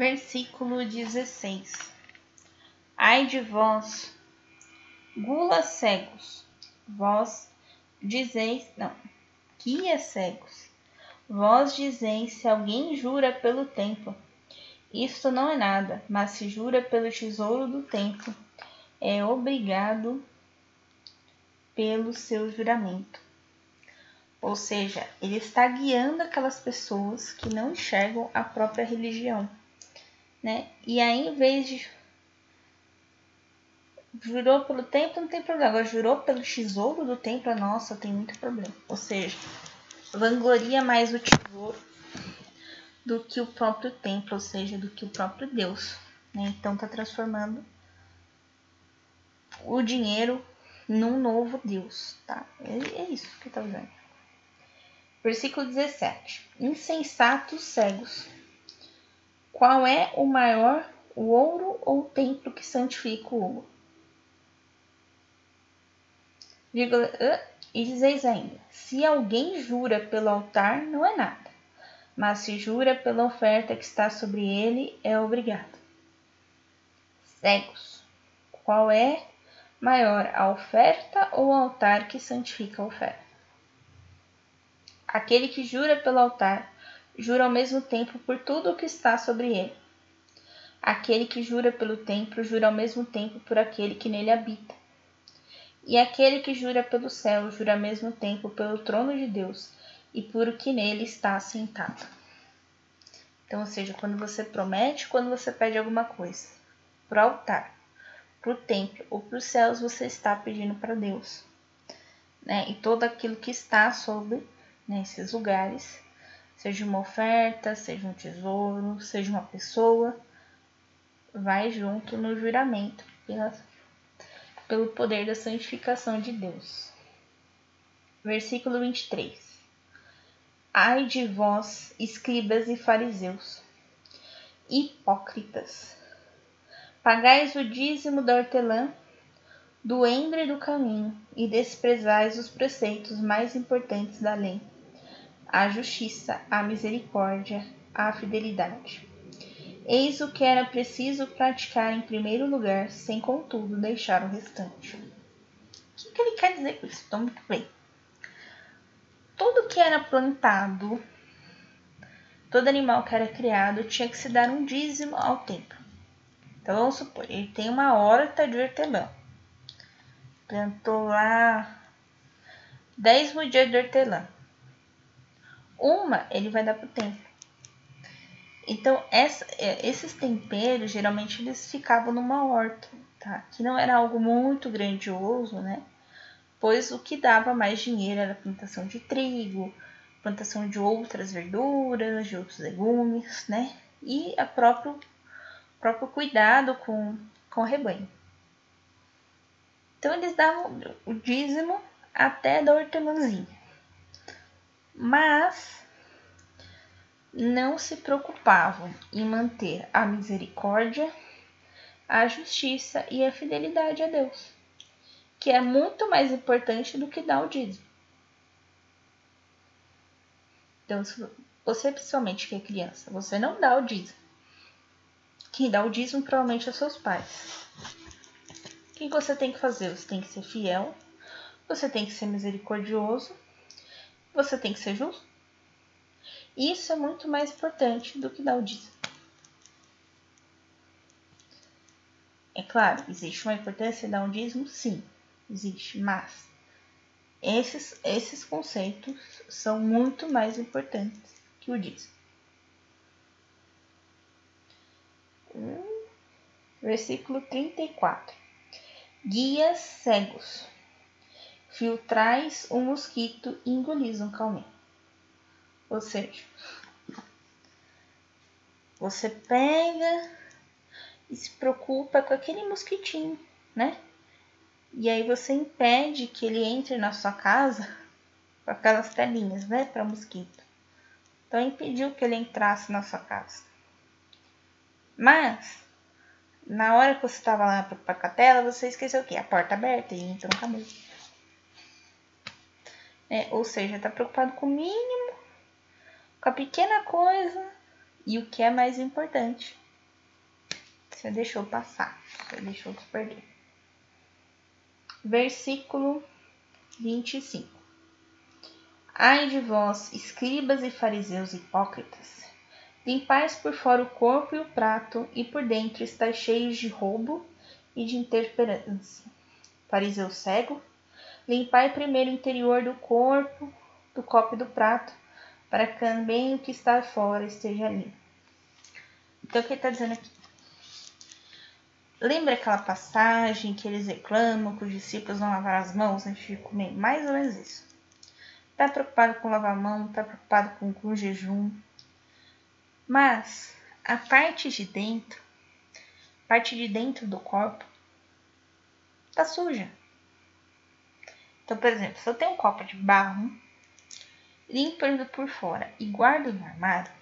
Versículo 16. Ai de vós, gula cegos, vós dizeis, não, guia cegos, vós dizeis se alguém jura pelo templo, isto não é nada, mas se jura pelo tesouro do templo, é obrigado pelo seu juramento. Ou seja, ele está guiando aquelas pessoas que não enxergam a própria religião, né? E aí, em vez de jurou pelo templo, não tem problema. Agora, jurou pelo tesouro do templo, nossa, tem muito problema. Ou seja, vangloria mais o tesouro do que o próprio templo, ou seja, do que o próprio Deus. Né? Então, está transformando o dinheiro num novo Deus, tá? É, é isso que está usando. Versículo 17. Insensatos cegos. Qual é o maior, o ouro ou o templo que santifica o ouro? E dizeis ainda: se alguém jura pelo altar, não é nada, mas se jura pela oferta que está sobre ele, é obrigado. Cegos. Qual é maior, a oferta ou o altar que santifica a oferta? Aquele que jura pelo altar, jura ao mesmo tempo por tudo o que está sobre ele. Aquele que jura pelo templo, jura ao mesmo tempo por aquele que nele habita. E aquele que jura pelo céu, jura ao mesmo tempo pelo trono de Deus e por o que nele está assentado. Então, ou seja, quando você promete, quando você pede alguma coisa para o altar, para o templo ou para os céus, você está pedindo para Deus. Né? E todo aquilo que está sobre nesses lugares, seja uma oferta, seja um tesouro, seja uma pessoa, vai junto no juramento pela, pelo poder da santificação de Deus. Versículo 23. Ai de vós, escribas e fariseus, hipócritas! Pagais o dízimo da hortelã, do endre do caminho, e desprezais os preceitos mais importantes da lei, a justiça, a misericórdia, a fidelidade. Eis o que era preciso praticar em primeiro lugar, sem contudo deixar o restante. O que, que ele quer dizer com isso? Então, muito bem. Tudo que era plantado, todo animal que era criado, tinha que se dar um dízimo ao templo. Então vamos supor, ele tem uma horta de hortelã. Plantou lá 10 mudas de hortelã. Uma ele vai dar para o templo. Então, essa, é, esses temperos, geralmente, eles ficavam numa horta, tá? Que não era algo muito grandioso, né? Pois o que dava mais dinheiro era a plantação de trigo, plantação de outras verduras, de outros legumes, né? E a próprio próprio cuidado com, com o rebanho. Então eles davam o dízimo até da hortelãzinha. Mas não se preocupavam em manter a misericórdia, a justiça e a fidelidade a Deus, que é muito mais importante do que dar o dízimo. Então, se você principalmente que é criança, você não dá o dízimo. Quem dá o dízimo provavelmente é seus pais. O que você tem que fazer? Você tem que ser fiel, você tem que ser misericordioso, você tem que ser justo. Isso é muito mais importante do que dar o dízimo. É claro, existe uma importância de dar um dízimo? Sim, existe, mas esses, esses conceitos são muito mais importantes que o dízimo. Versículo 34. Guias cegos, filtrais um mosquito e engolis um calmém. Ou seja, você pega e se preocupa com aquele mosquitinho, né? E aí você impede que ele entre na sua casa com aquelas telinhas, né, para mosquito. Então impediu que ele entrasse na sua casa. Mas, na hora que você estava lá para a tela, você esqueceu o quê? A porta aberta e entrou no camelo. É, ou seja, está preocupado com o mínimo, com a pequena coisa e o que é mais importante, Você deixou passar, você deixou se perder. Versículo 25. Ai de vós, escribas e fariseus hipócritas, limpais por fora o corpo e o prato, e por dentro estáis cheios de roubo e de intemperança. Fariseu cego, limpai primeiro o interior do corpo, do copo e do prato, para que também o que está fora esteja limpo. Então, o que ele está dizendo aqui? Lembra aquela passagem que eles reclamam que os discípulos não lavaram as mãos antes de comer? Mais ou menos isso. Está preocupado com lavar a mão, está preocupado com, com o jejum. Mas a parte de dentro, parte de dentro do corpo, está suja. Então, por exemplo, se eu tenho um copo de barro, limpo ele por fora e guardo no armário,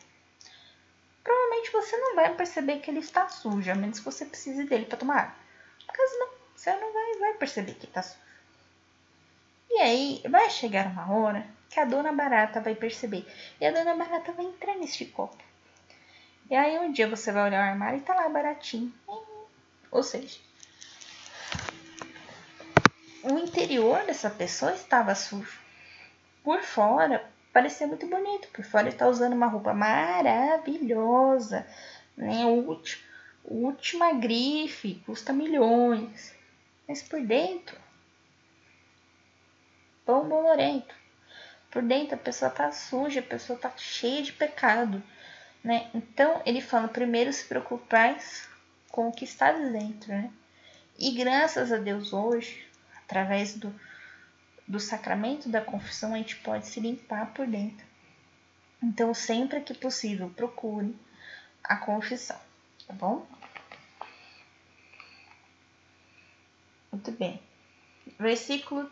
provavelmente você não vai perceber que ele está sujo, a menos que você precise dele para tomar água. Caso não, você não vai, vai perceber que está sujo. E aí vai chegar uma hora que a dona barata vai perceber. E a dona barata vai entrar neste copo. E aí um dia você vai olhar o armário e tá lá baratinho. Ou seja, o interior dessa pessoa estava sujo. Por fora, parecia muito bonito. Por fora, ele está usando uma roupa maravilhosa, né? Última, última grife, custa milhões. Mas por dentro, pão bolorento. Por dentro, a pessoa tá suja, a pessoa tá cheia de pecado, né? Então, ele fala: primeiro se preocupais com o que está dentro, né? E graças a Deus hoje, através do, do sacramento da confissão, a gente pode se limpar por dentro. Então, sempre que possível, procure a confissão, tá bom? Muito bem. Versículo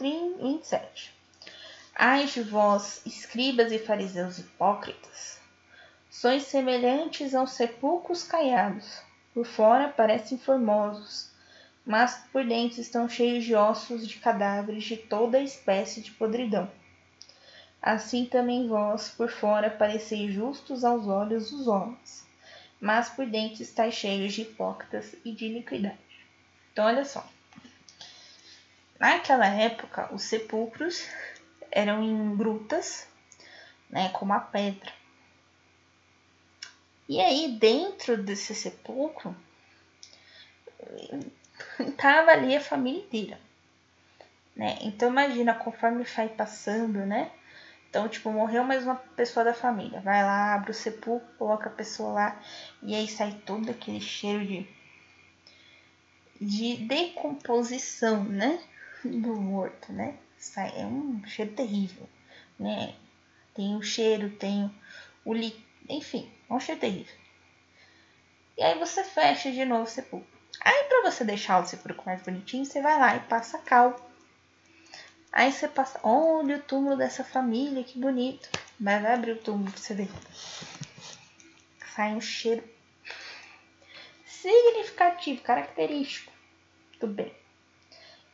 27. Ai de vós, escribas e fariseus hipócritas, sois semelhantes aos sepulcros caiados. Por fora parecem formosos, mas por dentro estão cheios de ossos de cadáveres de toda espécie de podridão. Assim também vós, por fora, pareceis justos aos olhos dos homens, mas por dentro estáis cheios de hipócritas e de iniquidade. Então, olha só. Naquela época, os sepulcros eram em grutas, né, como a pedra. E aí, dentro desse sepulcro, estava ali a família inteira. Né? Então imagina conforme vai passando, né? Então, tipo, morreu mais uma pessoa da família. Vai lá, abre o sepulcro, coloca a pessoa lá, e aí sai todo aquele cheiro de, de decomposição, né? Do morto, né? Sai, é um cheiro terrível, né? Tem o cheiro, tem o líquido, enfim, é um cheiro terrível. E aí você fecha de novo o sepulcro. Aí, para você deixar o sepulcro mais bonitinho, você vai lá e passa cal. Aí você passa, olha o túmulo dessa família, que bonito. Mas vai abrir o túmulo pra você ver. Sai um cheiro significativo, característico. Tudo bem.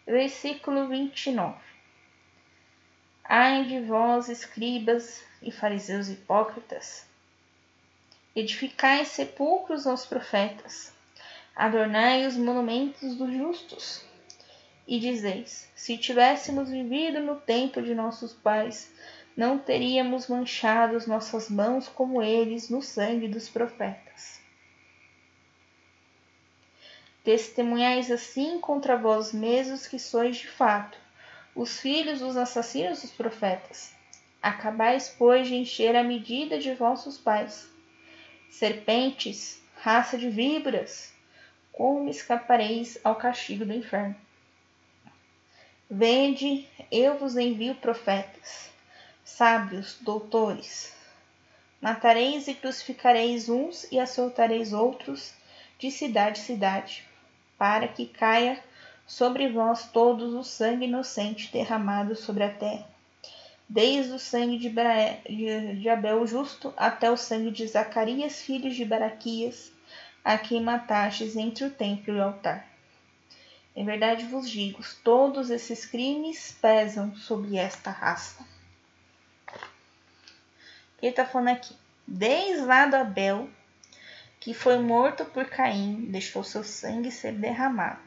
Versículo 29. Ai de vós, escribas e fariseus hipócritas, edificai sepulcros aos profetas, adornai os monumentos dos justos. E dizeis: se tivéssemos vivido no tempo de nossos pais, não teríamos manchado as nossas mãos como eles no sangue dos profetas. Testemunhais assim contra vós mesmos que sois de fato os filhos dos assassinos dos profetas. Acabais, pois, de encher a medida de vossos pais. Serpentes, raça de víboras, como escapareis ao castigo do inferno? Vende, eu vos envio profetas, sábios, doutores. Matareis e crucificareis uns e açoitareis outros de cidade em cidade, para que caia sobre vós todos o sangue inocente derramado sobre a terra, desde o sangue de, de Abel justo até o sangue de Zacarias, filho de Baraquias, a quem matastes entre o templo e o altar. Em verdade vos digo, todos esses crimes pesam sobre esta raça. Que está falando aqui? Desde lá do Abel, que foi morto por Caim, deixou seu sangue ser derramado.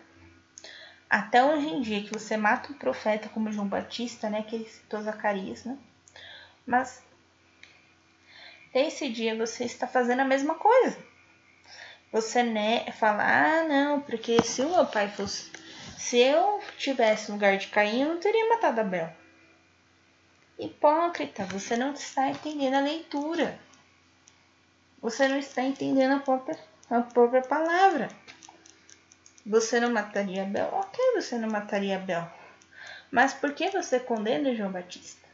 Até hoje em dia que você mata um profeta como João Batista, né, que ele citou Zacarias, né? Mas esse dia você está fazendo a mesma coisa. Você né, fala, ah, não, porque se o meu pai fosse. Se eu tivesse no lugar de Caim, eu não teria matado Abel. Hipócrita, você não está entendendo a leitura. Você não está entendendo a própria, a própria palavra. Você não mataria Abel? Ok, você não mataria Abel. Mas por que você condena João Batista?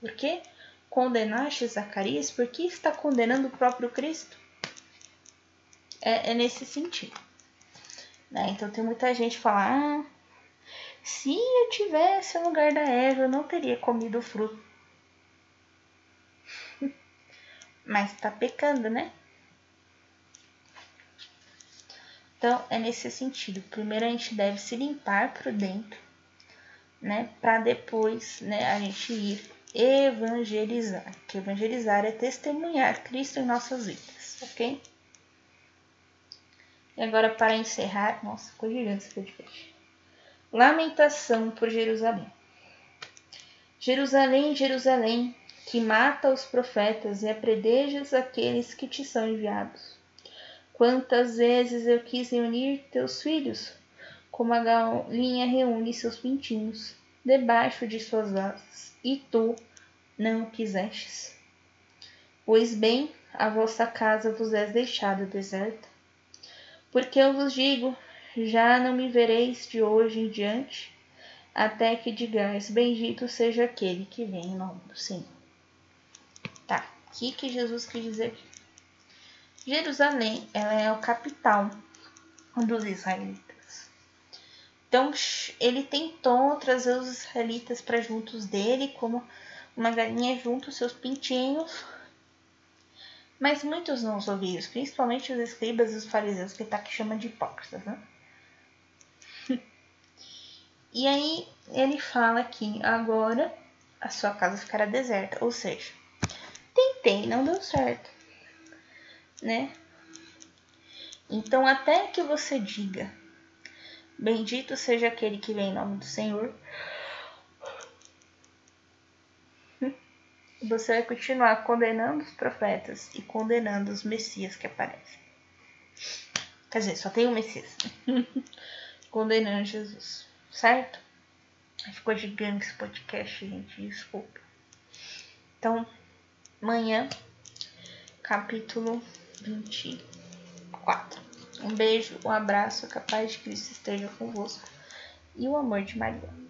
Por que condenaste Zacarias? Por que está condenando o próprio Cristo? É, é nesse sentido. Né? Então tem muita gente que fala, ah, se eu tivesse no lugar da Eva, eu não teria comido o fruto. Mas tá pecando, né? Então é nesse sentido. Primeiro a gente deve se limpar por dentro, né? Para depois, né, a gente ir evangelizar. Que evangelizar é testemunhar Cristo em nossas vidas, ok? E agora para encerrar, nossa, ficou gigante esse podcast. Lamentação por Jerusalém. Jerusalém, Jerusalém, que mata os profetas e apredejas aqueles que te são enviados. Quantas vezes eu quis reunir teus filhos, como a galinha reúne seus pintinhos, debaixo de suas asas, e tu não quisestes. Pois bem, a vossa casa vos é deixada deserta. Porque eu vos digo, já não me vereis de hoje em diante, até que digais, bendito seja aquele que vem em nome do Senhor. Tá, o que, que Jesus quis dizer aqui? Jerusalém, ela é a capital dos israelitas. Então, ele tentou trazer os israelitas para juntos dele, como uma galinha junto aos seus pintinhos. Mas muitos não ouviram, principalmente os escribas e os fariseus, que tá que chama de hipócritas, né? e aí ele fala que agora a sua casa ficará deserta, ou seja, tentei, não deu certo, né? Então, até que você diga: Bendito seja aquele que vem em nome do Senhor, você vai continuar condenando os profetas e condenando os messias que aparecem. Quer dizer, só tem um Messias. condenando Jesus, certo? Ficou gigante esse podcast, gente, desculpa. Então, amanhã, capítulo 24. Um beijo, um abraço, a paz de Cristo esteja convosco e o amor de Maria.